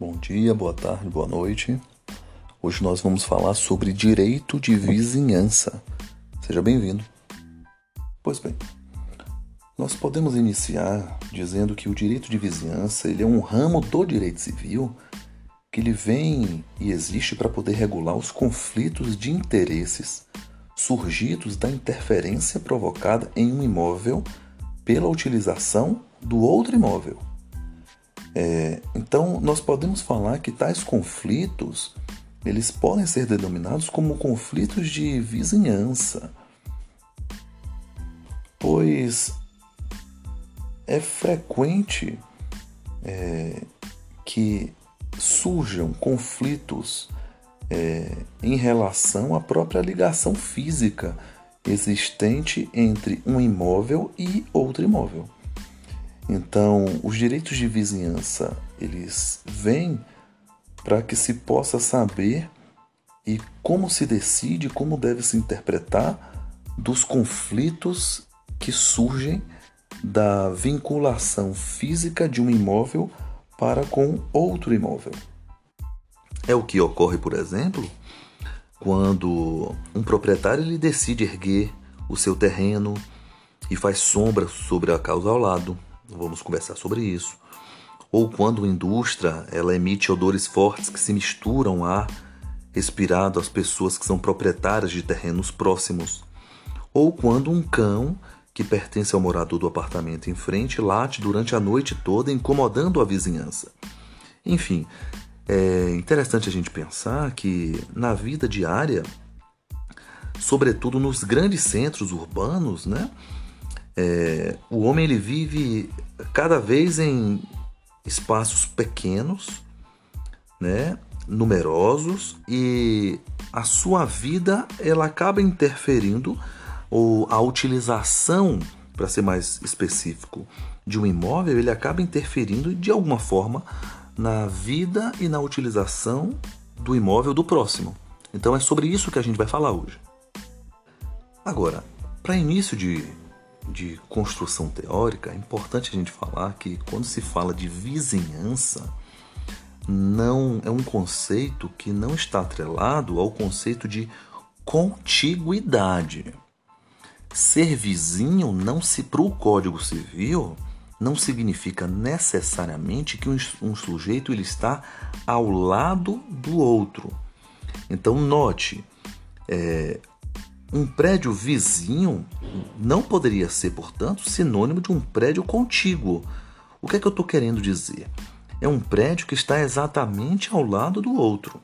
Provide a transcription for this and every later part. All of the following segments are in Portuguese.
Bom dia, boa tarde, boa noite. Hoje nós vamos falar sobre direito de vizinhança. Seja bem-vindo. Pois bem, nós podemos iniciar dizendo que o direito de vizinhança ele é um ramo do direito civil que ele vem e existe para poder regular os conflitos de interesses surgidos da interferência provocada em um imóvel pela utilização do outro imóvel. É, então, nós podemos falar que tais conflitos eles podem ser denominados como conflitos de vizinhança, pois é frequente é, que surjam conflitos é, em relação à própria ligação física existente entre um imóvel e outro imóvel. Então, os direitos de vizinhança, eles vêm para que se possa saber e como se decide, como deve se interpretar dos conflitos que surgem da vinculação física de um imóvel para com outro imóvel. É o que ocorre, por exemplo, quando um proprietário ele decide erguer o seu terreno e faz sombra sobre a causa ao lado Vamos conversar sobre isso. Ou quando a indústria ela emite odores fortes que se misturam ar respirado às pessoas que são proprietárias de terrenos próximos. Ou quando um cão que pertence ao morador do apartamento em frente late durante a noite toda, incomodando a vizinhança. Enfim, é interessante a gente pensar que na vida diária, sobretudo nos grandes centros urbanos, né, é, o homem ele vive cada vez em espaços pequenos, né, numerosos e a sua vida ela acaba interferindo ou a utilização, para ser mais específico, de um imóvel, ele acaba interferindo de alguma forma na vida e na utilização do imóvel do próximo. Então é sobre isso que a gente vai falar hoje. Agora, para início de de construção teórica, é importante a gente falar que quando se fala de vizinhança, não é um conceito que não está atrelado ao conceito de contiguidade. Ser vizinho não se para o Código Civil não significa necessariamente que um, um sujeito ele está ao lado do outro. Então note, é, um prédio vizinho não poderia ser, portanto, sinônimo de um prédio contíguo. O que é que eu estou querendo dizer? É um prédio que está exatamente ao lado do outro.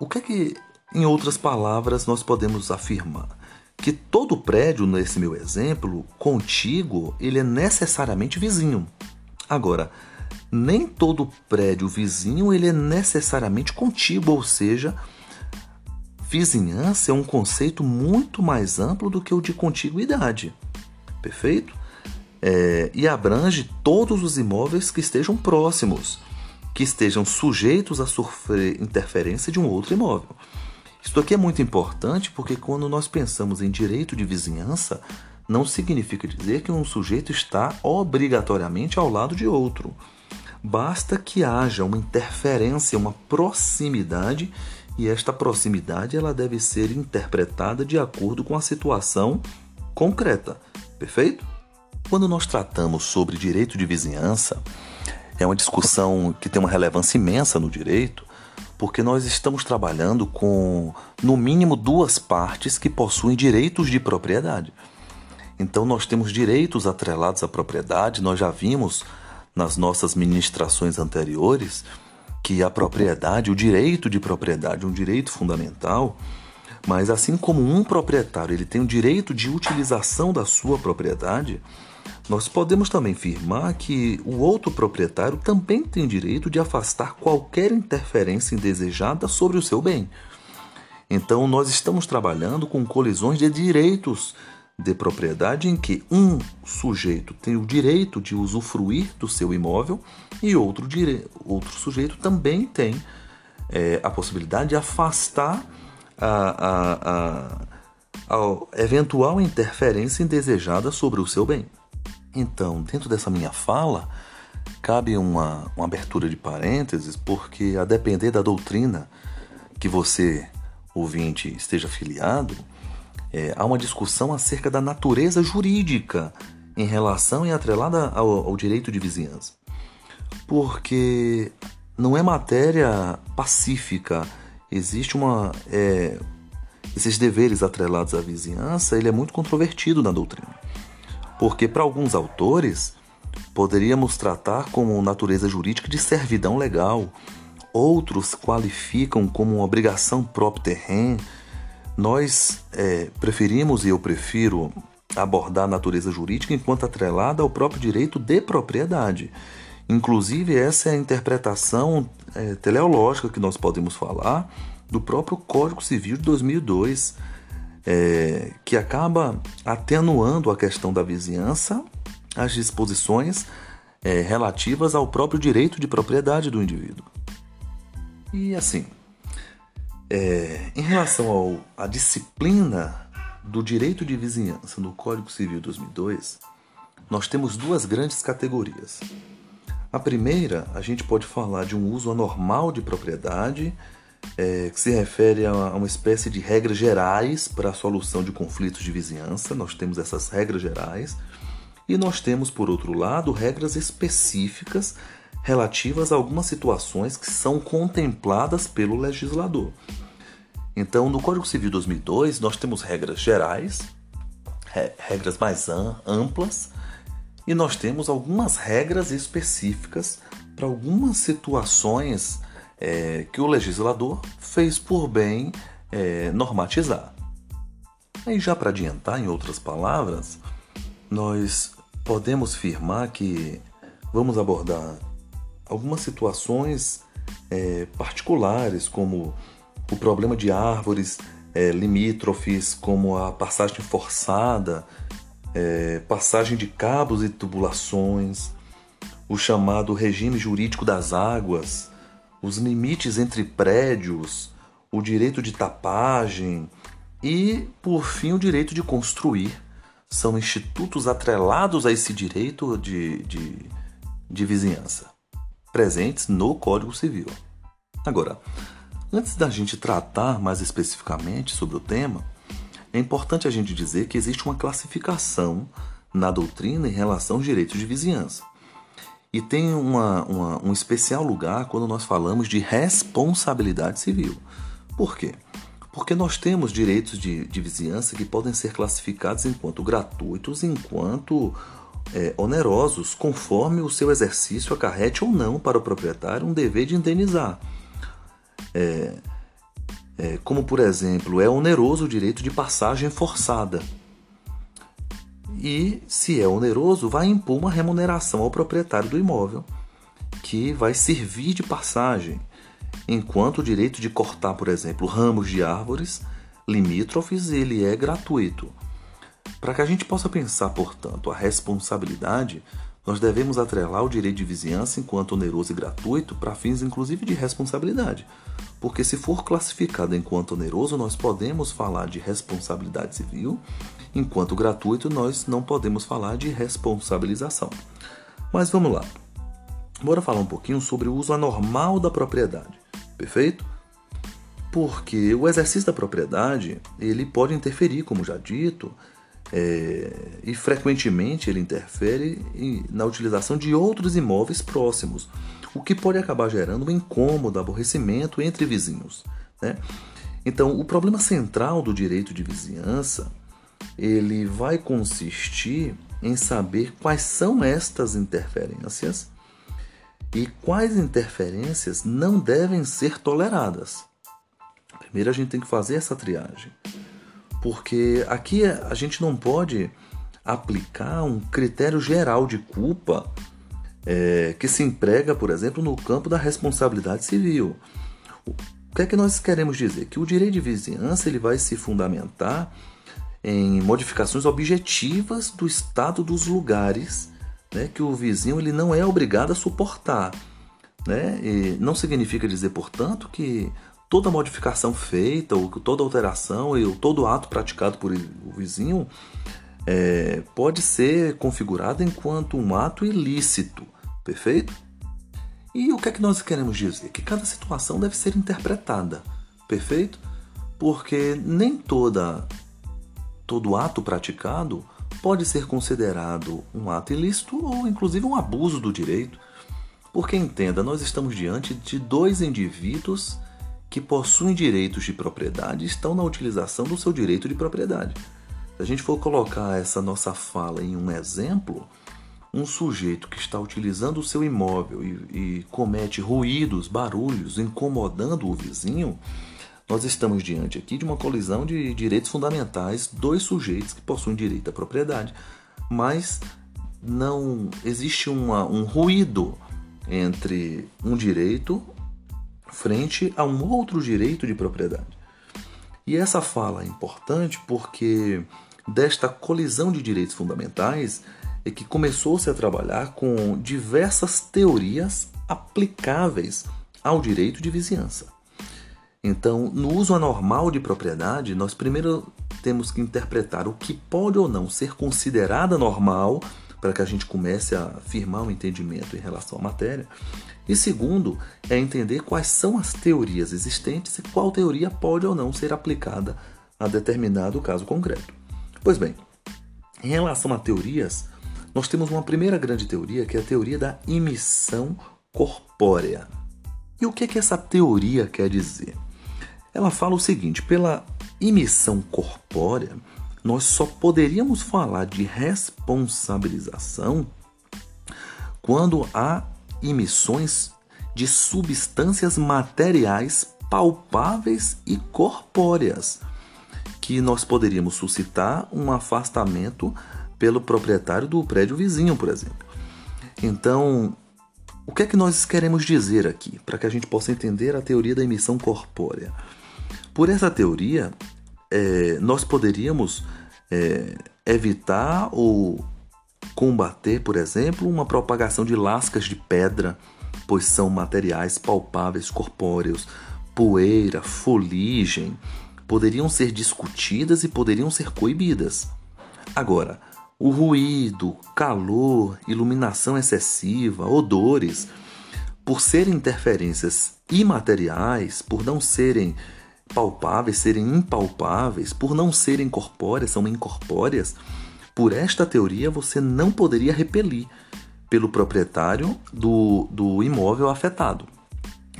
O que é que, em outras palavras, nós podemos afirmar? Que todo prédio, nesse meu exemplo, contíguo, ele é necessariamente vizinho. Agora, nem todo prédio vizinho ele é necessariamente contíguo, ou seja, Vizinhança é um conceito muito mais amplo do que o de contiguidade, perfeito? É, e abrange todos os imóveis que estejam próximos, que estejam sujeitos a sofrer interferência de um outro imóvel. Isso aqui é muito importante porque quando nós pensamos em direito de vizinhança, não significa dizer que um sujeito está obrigatoriamente ao lado de outro. Basta que haja uma interferência, uma proximidade e esta proximidade ela deve ser interpretada de acordo com a situação concreta. Perfeito? Quando nós tratamos sobre direito de vizinhança, é uma discussão que tem uma relevância imensa no direito, porque nós estamos trabalhando com, no mínimo, duas partes que possuem direitos de propriedade. Então, nós temos direitos atrelados à propriedade, nós já vimos nas nossas ministrações anteriores que a propriedade, o direito de propriedade, é um direito fundamental, mas assim como um proprietário ele tem o direito de utilização da sua propriedade, nós podemos também afirmar que o outro proprietário também tem direito de afastar qualquer interferência indesejada sobre o seu bem. Então, nós estamos trabalhando com colisões de direitos de propriedade em que um sujeito tem o direito de usufruir do seu imóvel e outro, dire... outro sujeito também tem é, a possibilidade de afastar a, a, a, a eventual interferência indesejada sobre o seu bem. Então, dentro dessa minha fala, cabe uma, uma abertura de parênteses, porque a depender da doutrina que você, ouvinte, esteja filiado, é, há uma discussão acerca da natureza jurídica em relação e atrelada ao, ao direito de vizinhança. Porque não é matéria pacífica, existe uma. É, esses deveres atrelados à vizinhança, ele é muito controvertido na doutrina. Porque para alguns autores, poderíamos tratar como natureza jurídica de servidão legal. Outros qualificam como uma obrigação próprio terreno. Nós é, preferimos e eu prefiro abordar a natureza jurídica enquanto atrelada ao próprio direito de propriedade. Inclusive, essa é a interpretação é, teleológica que nós podemos falar do próprio Código Civil de 2002, é, que acaba atenuando a questão da vizinhança às disposições é, relativas ao próprio direito de propriedade do indivíduo. E assim, é, em relação à disciplina do direito de vizinhança no Código Civil 2002, nós temos duas grandes categorias. A primeira, a gente pode falar de um uso anormal de propriedade, é, que se refere a uma espécie de regras gerais para a solução de conflitos de vizinhança. Nós temos essas regras gerais. E nós temos, por outro lado, regras específicas relativas a algumas situações que são contempladas pelo legislador. Então, no Código Civil 2002, nós temos regras gerais, regras mais amplas, e nós temos algumas regras específicas para algumas situações é, que o legislador fez por bem é, normatizar. Aí, já para adiantar, em outras palavras, nós podemos afirmar que vamos abordar algumas situações é, particulares, como o problema de árvores é, limítrofes, como a passagem forçada é, passagem de cabos e tubulações, o chamado regime jurídico das águas, os limites entre prédios, o direito de tapagem e, por fim, o direito de construir. São institutos atrelados a esse direito de, de, de vizinhança, presentes no Código Civil. Agora, antes da gente tratar mais especificamente sobre o tema, é importante a gente dizer que existe uma classificação na doutrina em relação aos direitos de vizinhança. E tem uma, uma, um especial lugar quando nós falamos de responsabilidade civil. Por quê? Porque nós temos direitos de, de vizinhança que podem ser classificados enquanto gratuitos, enquanto é, onerosos, conforme o seu exercício acarrete ou não para o proprietário um dever de indenizar. É, é, como por exemplo, é oneroso o direito de passagem forçada. E, se é oneroso, vai impor uma remuneração ao proprietário do imóvel, que vai servir de passagem, enquanto o direito de cortar, por exemplo, ramos de árvores limítrofes ele é gratuito. Para que a gente possa pensar, portanto, a responsabilidade, nós devemos atrelar o direito de vizinhança enquanto oneroso e gratuito para fins inclusive de responsabilidade. Porque se for classificado enquanto oneroso, nós podemos falar de responsabilidade civil, enquanto gratuito nós não podemos falar de responsabilização. Mas vamos lá. Bora falar um pouquinho sobre o uso anormal da propriedade. Perfeito? Porque o exercício da propriedade, ele pode interferir, como já dito, é, e frequentemente ele interfere na utilização de outros imóveis próximos, o que pode acabar gerando um incômodo, aborrecimento entre vizinhos. Né? Então, o problema central do direito de vizinhança ele vai consistir em saber quais são estas interferências e quais interferências não devem ser toleradas. Primeiro a gente tem que fazer essa triagem porque aqui a gente não pode aplicar um critério geral de culpa é, que se emprega, por exemplo, no campo da responsabilidade civil. O que é que nós queremos dizer? Que o direito de vizinhança ele vai se fundamentar em modificações objetivas do estado dos lugares né, que o vizinho ele não é obrigado a suportar. Né? E não significa dizer, portanto, que toda modificação feita, ou toda alteração e todo ato praticado por o vizinho é, pode ser configurado enquanto um ato ilícito, Perfeito? E o que é que nós queremos dizer? Que cada situação deve ser interpretada. Perfeito? Porque nem toda todo ato praticado pode ser considerado um ato ilícito ou inclusive um abuso do direito. Porque entenda, nós estamos diante de dois indivíduos que possuem direitos de propriedade estão na utilização do seu direito de propriedade. Se a gente for colocar essa nossa fala em um exemplo, um sujeito que está utilizando o seu imóvel e, e comete ruídos, barulhos, incomodando o vizinho, nós estamos diante aqui de uma colisão de direitos fundamentais, dois sujeitos que possuem direito à propriedade, mas não existe uma, um ruído entre um direito frente a um outro direito de propriedade. E essa fala é importante porque desta colisão de direitos fundamentais é que começou-se a trabalhar com diversas teorias aplicáveis ao direito de vizinhança. Então, no uso anormal de propriedade, nós primeiro temos que interpretar o que pode ou não ser considerado normal para que a gente comece a firmar um entendimento em relação à matéria. E segundo, é entender quais são as teorias existentes e qual teoria pode ou não ser aplicada a determinado caso concreto. Pois bem, em relação a teorias, nós temos uma primeira grande teoria que é a teoria da emissão corpórea. E o que, é que essa teoria quer dizer? Ela fala o seguinte: pela emissão corpórea, nós só poderíamos falar de responsabilização quando há emissões de substâncias materiais palpáveis e corpóreas, que nós poderíamos suscitar um afastamento pelo proprietário do prédio vizinho, por exemplo. Então, o que é que nós queremos dizer aqui, para que a gente possa entender a teoria da emissão corpórea? Por essa teoria, é, nós poderíamos é, evitar ou combater, por exemplo, uma propagação de lascas de pedra, pois são materiais palpáveis corpóreos, poeira, foligem, poderiam ser discutidas e poderiam ser coibidas. Agora, o ruído, calor, iluminação excessiva, odores, por serem interferências imateriais, por não serem palpáveis serem impalpáveis, por não serem corpóreas, são incorpóreas, por esta teoria você não poderia repelir pelo proprietário do, do imóvel afetado.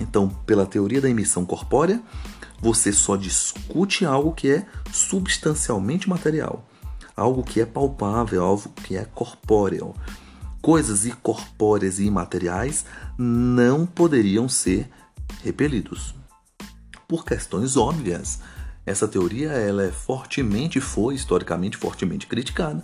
Então, pela teoria da emissão corpórea, você só discute algo que é substancialmente material, algo que é palpável, algo que é corpóreo. Coisas incorpóreas e imateriais não poderiam ser repelidos por questões óbvias. Essa teoria ela é fortemente foi historicamente fortemente criticada,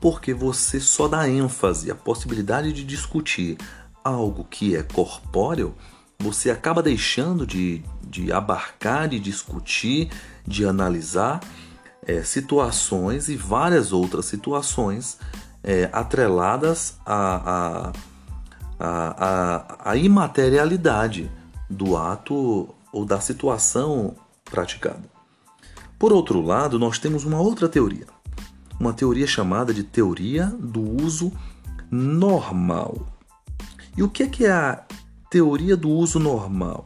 porque você só dá ênfase à possibilidade de discutir algo que é corpóreo, você acaba deixando de, de abarcar, de discutir, de analisar é, situações e várias outras situações é, atreladas à, à, imaterialidade do ato ou da situação praticada. Por outro lado, nós temos uma outra teoria, uma teoria chamada de teoria do uso normal. E o que é, que é a teoria do uso normal?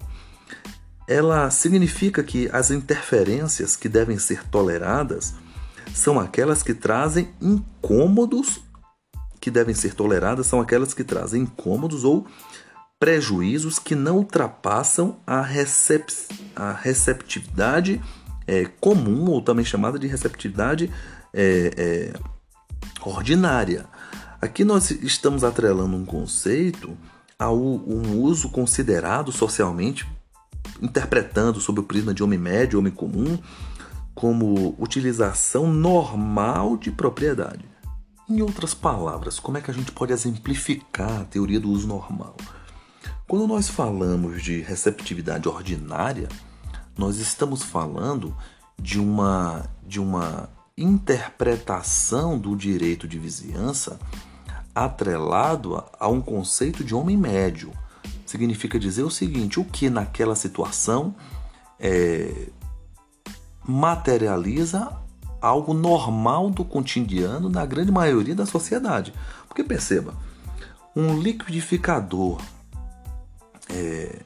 Ela significa que as interferências que devem ser toleradas são aquelas que trazem incômodos que devem ser toleradas são aquelas que trazem incômodos ou prejuízos que não ultrapassam a, recep a receptividade é, comum, ou também chamada de receptividade é, é, ordinária. Aqui nós estamos atrelando um conceito a um uso considerado socialmente, interpretando sob o prisma de homem médio, homem comum, como utilização normal de propriedade. Em outras palavras, como é que a gente pode exemplificar a teoria do uso normal? Quando nós falamos de receptividade ordinária, nós estamos falando de uma, de uma interpretação do direito de vizinhança atrelado a, um conceito de homem médio. Significa dizer o seguinte: o que naquela situação é, materializa algo normal do cotidiano na grande maioria da sociedade. Porque perceba, Um liquidificador é,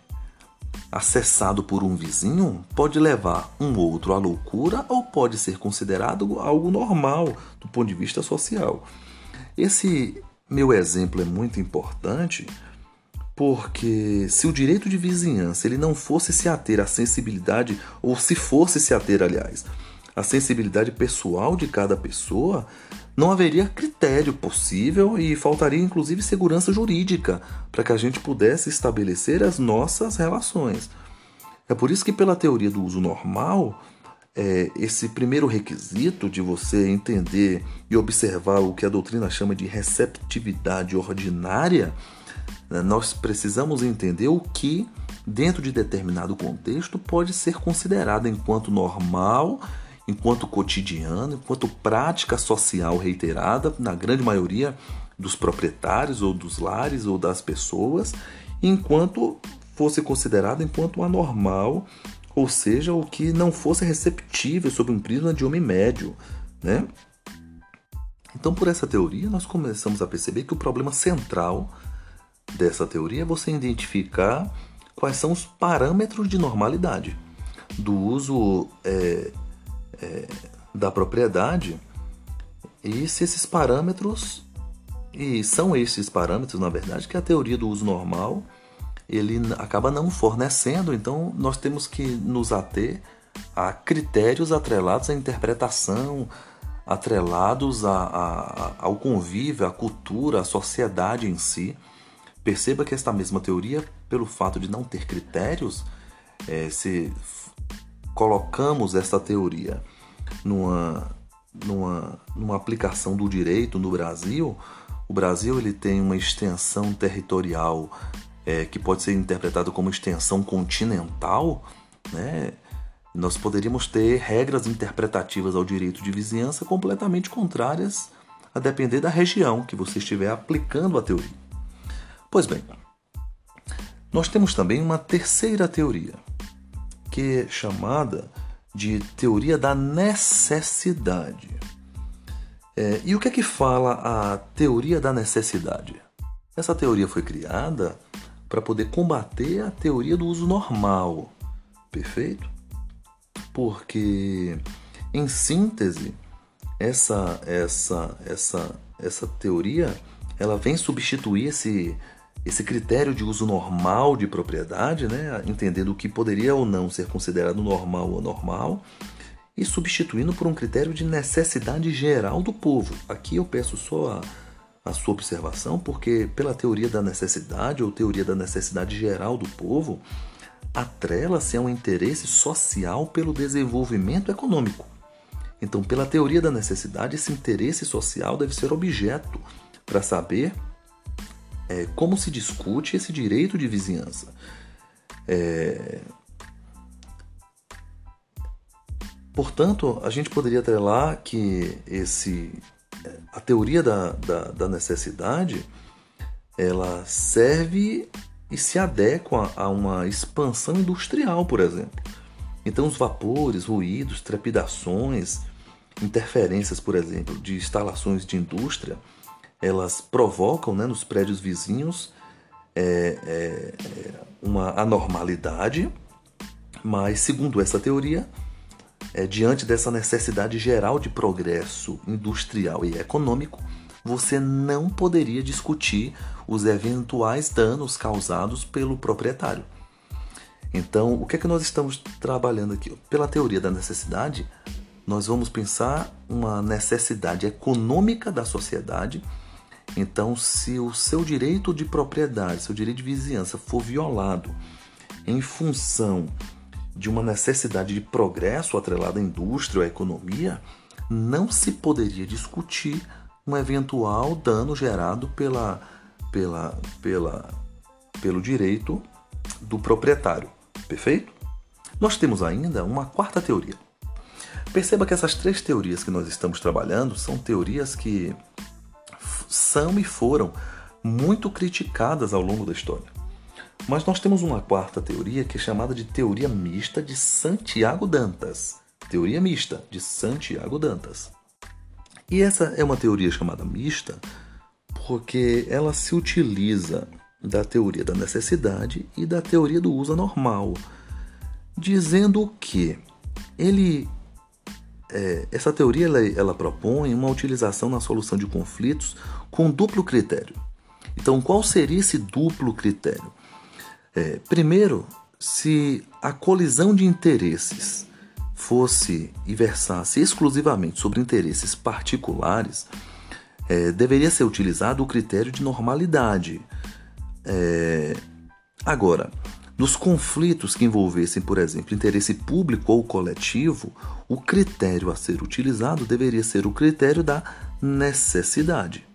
acessado por um vizinho pode levar um outro à loucura ou pode ser considerado algo normal do ponto de vista social. Esse meu exemplo é muito importante porque se o direito de vizinhança ele não fosse se ater à sensibilidade ou se fosse se ater, aliás, à sensibilidade pessoal de cada pessoa, não haveria critério possível e faltaria inclusive segurança jurídica para que a gente pudesse estabelecer as nossas relações. É por isso que, pela teoria do uso normal, é, esse primeiro requisito de você entender e observar o que a doutrina chama de receptividade ordinária, né, nós precisamos entender o que, dentro de determinado contexto, pode ser considerado enquanto normal enquanto cotidiano, enquanto prática social reiterada na grande maioria dos proprietários ou dos lares ou das pessoas, enquanto fosse considerado enquanto anormal, ou seja, o que não fosse receptível sob um prisma de homem médio, né? Então, por essa teoria, nós começamos a perceber que o problema central dessa teoria é você identificar quais são os parâmetros de normalidade do uso é, é, da propriedade e se esses parâmetros e são esses parâmetros na verdade que a teoria do uso normal ele acaba não fornecendo então nós temos que nos ater a critérios atrelados à interpretação atrelados a, a, ao convívio, à cultura, à sociedade em si. Perceba que esta mesma teoria, pelo fato de não ter critérios, é, se colocamos esta teoria numa, numa, numa aplicação do direito no Brasil, o Brasil ele tem uma extensão territorial é, que pode ser interpretada como extensão continental, né? nós poderíamos ter regras interpretativas ao direito de vizinhança completamente contrárias a depender da região que você estiver aplicando a teoria. Pois bem, nós temos também uma terceira teoria, que é chamada de teoria da necessidade. É, e o que é que fala a teoria da necessidade? Essa teoria foi criada para poder combater a teoria do uso normal, perfeito? Porque, em síntese, essa essa essa essa teoria ela vem substituir esse esse critério de uso normal de propriedade, né, entendendo o que poderia ou não ser considerado normal ou anormal, e substituindo por um critério de necessidade geral do povo. Aqui eu peço só a, a sua observação, porque pela teoria da necessidade ou teoria da necessidade geral do povo, atrela-se a um interesse social pelo desenvolvimento econômico. Então, pela teoria da necessidade, esse interesse social deve ser objeto para saber é, como se discute esse direito de vizinhança. É... Portanto, a gente poderia atrelar que esse, a teoria da, da, da necessidade ela serve e se adequa a uma expansão industrial, por exemplo. Então, os vapores, ruídos, trepidações, interferências, por exemplo, de instalações de indústria elas provocam né, nos prédios vizinhos é, é, é, uma anormalidade, mas segundo essa teoria, é, diante dessa necessidade geral de progresso industrial e econômico, você não poderia discutir os eventuais danos causados pelo proprietário. Então, o que é que nós estamos trabalhando aqui? Pela teoria da necessidade, nós vamos pensar uma necessidade econômica da sociedade então, se o seu direito de propriedade, seu direito de vizinhança for violado em função de uma necessidade de progresso atrelada à indústria ou à economia, não se poderia discutir um eventual dano gerado pela, pela, pela, pelo direito do proprietário. Perfeito? Nós temos ainda uma quarta teoria. Perceba que essas três teorias que nós estamos trabalhando são teorias que são e foram muito criticadas ao longo da história. Mas nós temos uma quarta teoria que é chamada de teoria mista de Santiago Dantas. Teoria mista de Santiago Dantas. E essa é uma teoria chamada mista porque ela se utiliza da teoria da necessidade e da teoria do uso normal, dizendo que ele é, essa teoria ela, ela propõe uma utilização na solução de conflitos com duplo critério. Então, qual seria esse duplo critério? É, primeiro, se a colisão de interesses fosse e versasse exclusivamente sobre interesses particulares, é, deveria ser utilizado o critério de normalidade. É, agora, nos conflitos que envolvessem, por exemplo, interesse público ou coletivo, o critério a ser utilizado deveria ser o critério da necessidade.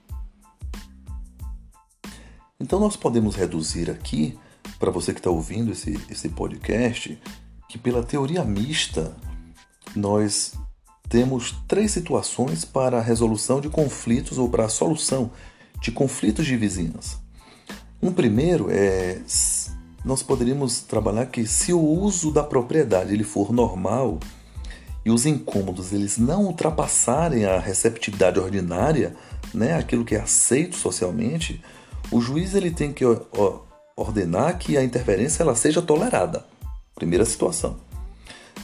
Então, nós podemos reduzir aqui, para você que está ouvindo esse, esse podcast, que pela teoria mista, nós temos três situações para a resolução de conflitos ou para a solução de conflitos de vizinhança. Um primeiro é nós poderíamos trabalhar que se o uso da propriedade ele for normal e os incômodos eles não ultrapassarem a receptividade ordinária, né, aquilo que é aceito socialmente, o juiz ele tem que ordenar que a interferência ela seja tolerada. Primeira situação.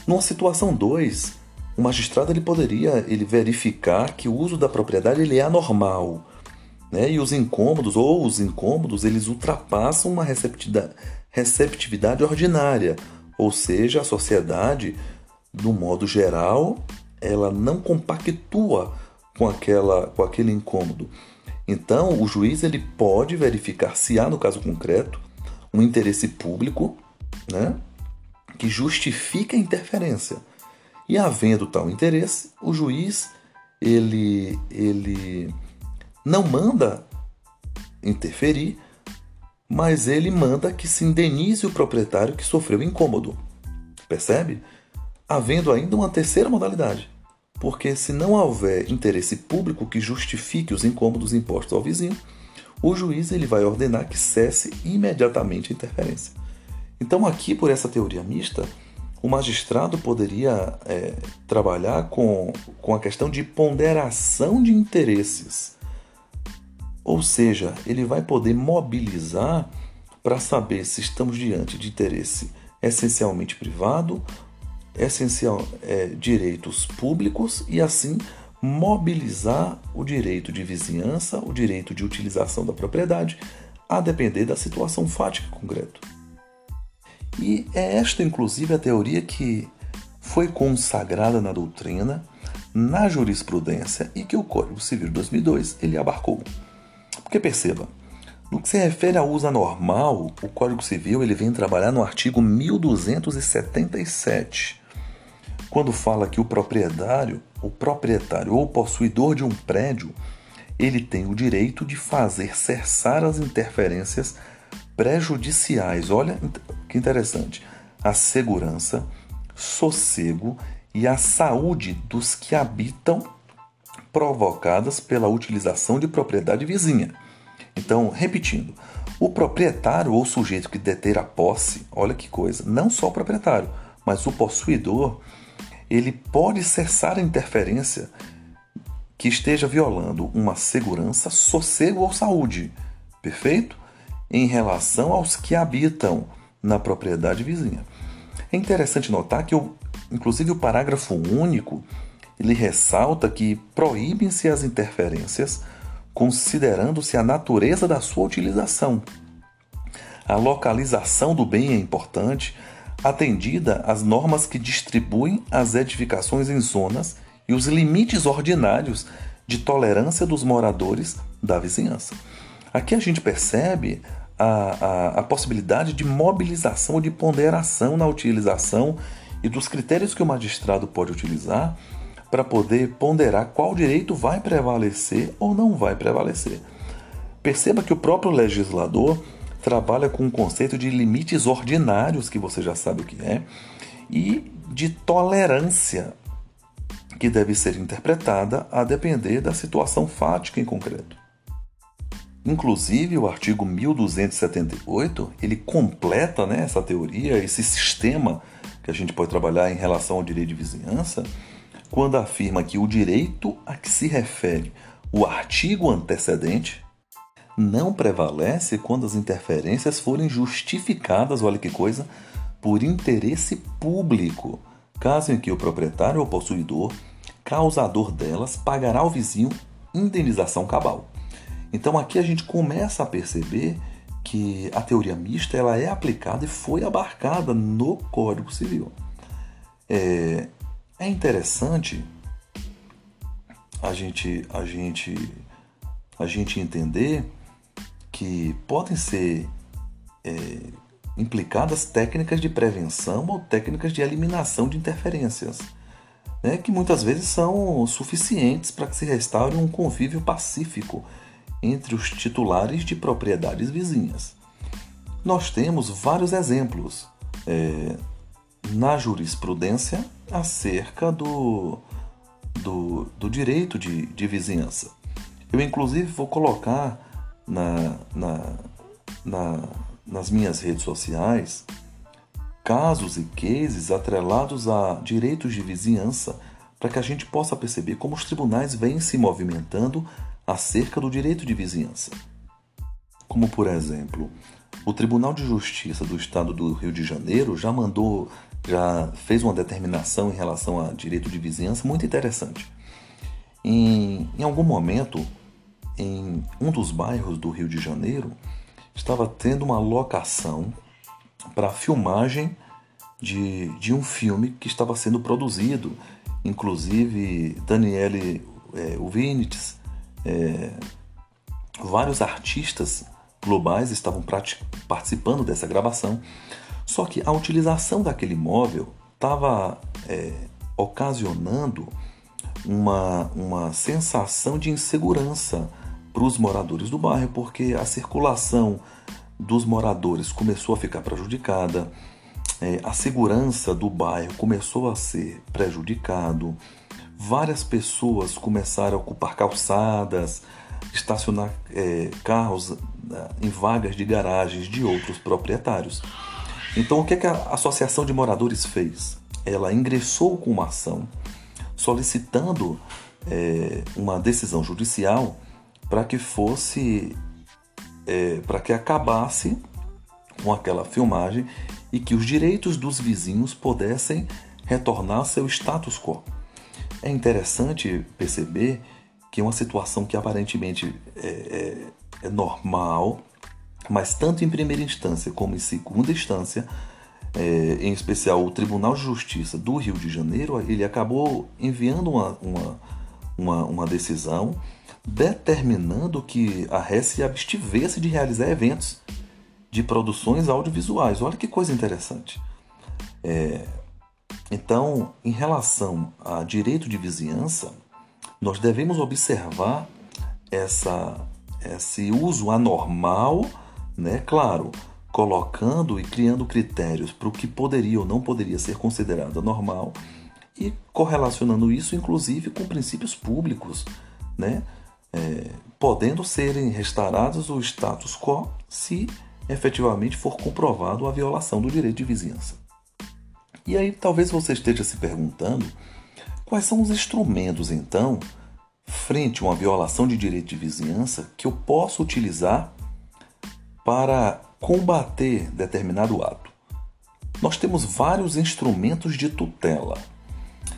Numa situação 2, o magistrado ele poderia ele verificar que o uso da propriedade ele é anormal, né? E os incômodos ou os incômodos eles ultrapassam uma receptividade, ordinária, ou seja, a sociedade, do modo geral, ela não compactua com aquela com aquele incômodo. Então, o juiz ele pode verificar se há no caso concreto um interesse público, né, que justifica a interferência. E havendo tal interesse, o juiz ele, ele não manda interferir, mas ele manda que se indenize o proprietário que sofreu incômodo. Percebe? Havendo ainda uma terceira modalidade. Porque se não houver interesse público que justifique os incômodos impostos ao vizinho, o juiz ele vai ordenar que cesse imediatamente a interferência. Então, aqui, por essa teoria mista, o magistrado poderia é, trabalhar com, com a questão de ponderação de interesses. Ou seja, ele vai poder mobilizar para saber se estamos diante de interesse essencialmente privado, essencial é, direitos públicos e assim mobilizar o direito de vizinhança, o direito de utilização da propriedade, a depender da situação fática concreta. E é esta, inclusive, a teoria que foi consagrada na doutrina, na jurisprudência e que o Código Civil de 2002 ele abarcou. Porque perceba, no que se refere ao uso anormal, o Código Civil ele vem trabalhar no artigo 1277, quando fala que o proprietário, o proprietário ou possuidor de um prédio, ele tem o direito de fazer cessar as interferências prejudiciais. Olha que interessante. A segurança, sossego e a saúde dos que habitam provocadas pela utilização de propriedade vizinha. Então, repetindo, o proprietário ou sujeito que deter a posse, olha que coisa, não só o proprietário, mas o possuidor, ele pode cessar a interferência que esteja violando uma segurança, sossego ou saúde. Perfeito? em relação aos que habitam na propriedade vizinha. É interessante notar que, o, inclusive, o parágrafo único ele ressalta que proíbem-se as interferências considerando-se a natureza da sua utilização. A localização do bem é importante, atendida às normas que distribuem as edificações em zonas e os limites ordinários de tolerância dos moradores da vizinhança. Aqui a gente percebe a, a, a possibilidade de mobilização de ponderação na utilização e dos critérios que o magistrado pode utilizar para poder ponderar qual direito vai prevalecer ou não vai prevalecer. Perceba que o próprio legislador trabalha com o conceito de limites ordinários, que você já sabe o que é, e de tolerância, que deve ser interpretada a depender da situação fática em concreto. Inclusive, o artigo 1278 ele completa né, essa teoria, esse sistema que a gente pode trabalhar em relação ao direito de vizinhança, quando afirma que o direito a que se refere o artigo antecedente, não prevalece quando as interferências forem justificadas, olha que coisa, por interesse público, caso em que o proprietário ou possuidor, causador delas, pagará ao vizinho indenização cabal. Então aqui a gente começa a perceber que a teoria mista ela é aplicada e foi abarcada no Código Civil. É, é interessante a gente, a gente, a gente entender que podem ser é, implicadas técnicas de prevenção ou técnicas de eliminação de interferências, né, que muitas vezes são suficientes para que se restaure um convívio pacífico entre os titulares de propriedades vizinhas. Nós temos vários exemplos é, na jurisprudência acerca do, do, do direito de, de vizinhança. Eu, inclusive, vou colocar na, na, na, nas minhas redes sociais casos e cases atrelados a direitos de vizinhança para que a gente possa perceber como os tribunais vêm se movimentando acerca do direito de vizinhança. Como, por exemplo, o Tribunal de Justiça do Estado do Rio de Janeiro já mandou já fez uma determinação em relação a direito de vizinhança muito interessante. Em, em algum momento, em um dos bairros do Rio de Janeiro, estava tendo uma locação para filmagem de, de um filme que estava sendo produzido. Inclusive, Daniele é, Uvinitz, é, vários artistas globais estavam participando dessa gravação. Só que a utilização daquele móvel estava é, ocasionando uma, uma sensação de insegurança para os moradores do bairro, porque a circulação dos moradores começou a ficar prejudicada, é, a segurança do bairro começou a ser prejudicado, várias pessoas começaram a ocupar calçadas, estacionar é, carros né, em vagas de garagens de outros proprietários. Então, o que, é que a Associação de Moradores fez? Ela ingressou com uma ação solicitando é, uma decisão judicial para que fosse é, para que acabasse com aquela filmagem e que os direitos dos vizinhos pudessem retornar seu status quo. É interessante perceber que é uma situação que aparentemente é, é, é normal mas tanto em primeira instância como em segunda instância, é, em especial o Tribunal de Justiça do Rio de Janeiro, ele acabou enviando uma, uma, uma, uma decisão determinando que a RES se abstivesse de realizar eventos de produções audiovisuais. Olha que coisa interessante. É, então, em relação a direito de vizinhança, nós devemos observar essa, esse uso anormal né? Claro, colocando e criando critérios para o que poderia ou não poderia ser considerado normal e correlacionando isso, inclusive, com princípios públicos, né? É, podendo serem restaurados o status quo se efetivamente for comprovado a violação do direito de vizinhança. E aí talvez você esteja se perguntando quais são os instrumentos, então, frente a uma violação de direito de vizinhança que eu posso utilizar para combater determinado ato. Nós temos vários instrumentos de tutela.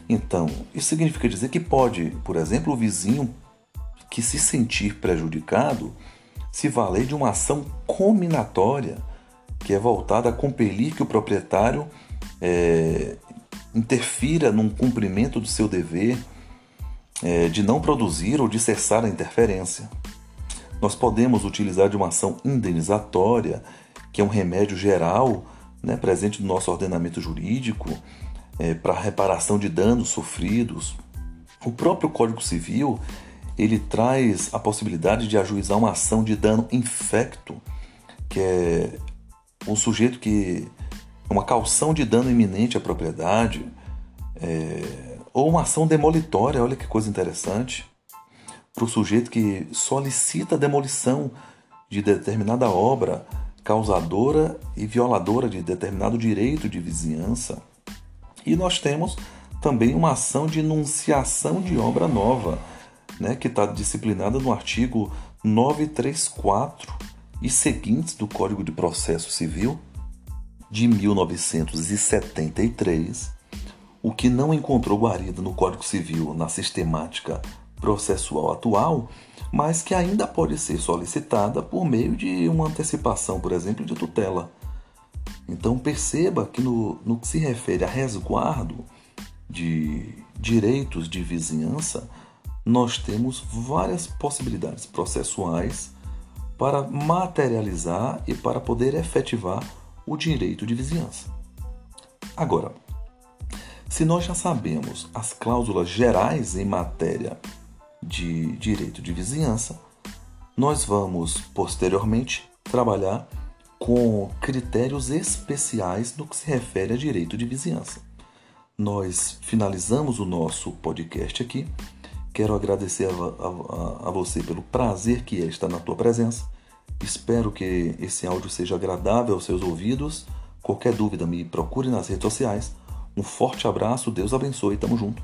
Então, isso significa dizer que pode, por exemplo, o vizinho que se sentir prejudicado se valer de uma ação combinatória que é voltada a compelir que o proprietário é, interfira num cumprimento do seu dever é, de não produzir ou de cessar a interferência. Nós podemos utilizar de uma ação indenizatória, que é um remédio geral né, presente no nosso ordenamento jurídico é, para reparação de danos sofridos. O próprio Código Civil ele traz a possibilidade de ajuizar uma ação de dano infecto, que é um sujeito que uma calção de dano iminente à propriedade, é, ou uma ação demolitória, olha que coisa interessante para o sujeito que solicita a demolição de determinada obra causadora e violadora de determinado direito de vizinhança. E nós temos também uma ação de enunciação de obra nova, né, que está disciplinada no artigo 934 e seguintes do Código de Processo Civil de 1973, o que não encontrou guarida no Código Civil na sistemática processual atual, mas que ainda pode ser solicitada por meio de uma antecipação, por exemplo, de tutela. Então perceba que no, no que se refere a resguardo de direitos de vizinhança, nós temos várias possibilidades processuais para materializar e para poder efetivar o direito de vizinhança. Agora, se nós já sabemos as cláusulas gerais em matéria de direito de vizinhança, nós vamos posteriormente trabalhar com critérios especiais no que se refere a direito de vizinhança. Nós finalizamos o nosso podcast aqui. Quero agradecer a, a, a, você pelo prazer que é estar na tua presença. Espero que esse áudio seja agradável aos seus ouvidos. Qualquer dúvida, me procure nas redes sociais. Um forte abraço, Deus abençoe, tamo junto.